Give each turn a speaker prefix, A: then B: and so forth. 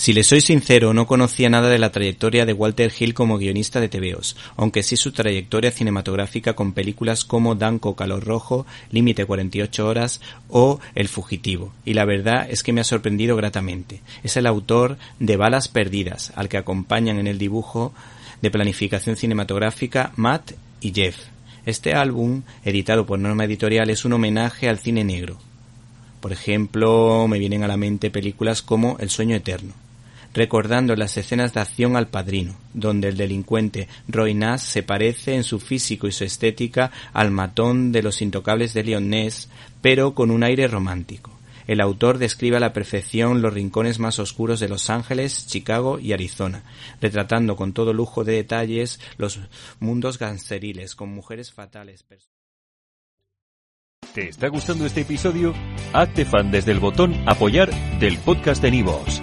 A: Si le soy sincero, no conocía nada de la trayectoria de Walter Hill como guionista de TVOs, aunque sí su trayectoria cinematográfica con películas como Danco Calor Rojo, Límite 48 Horas o El Fugitivo. Y la verdad es que me ha sorprendido gratamente. Es el autor de Balas Perdidas, al que acompañan en el dibujo de planificación cinematográfica Matt y Jeff. Este álbum, editado por Norma Editorial, es un homenaje al cine negro. Por ejemplo, me vienen a la mente películas como El sueño eterno, recordando las escenas de acción al padrino, donde el delincuente Roy Nash se parece en su físico y su estética al matón de los intocables de Leon Ness, pero con un aire romántico. El autor describe a la perfección los rincones más oscuros de Los Ángeles, Chicago y Arizona, retratando con todo lujo de detalles los mundos gangsteriles con mujeres fatales.
B: ¿Te está gustando este episodio? Hazte fan desde el botón apoyar del podcast de Nivos.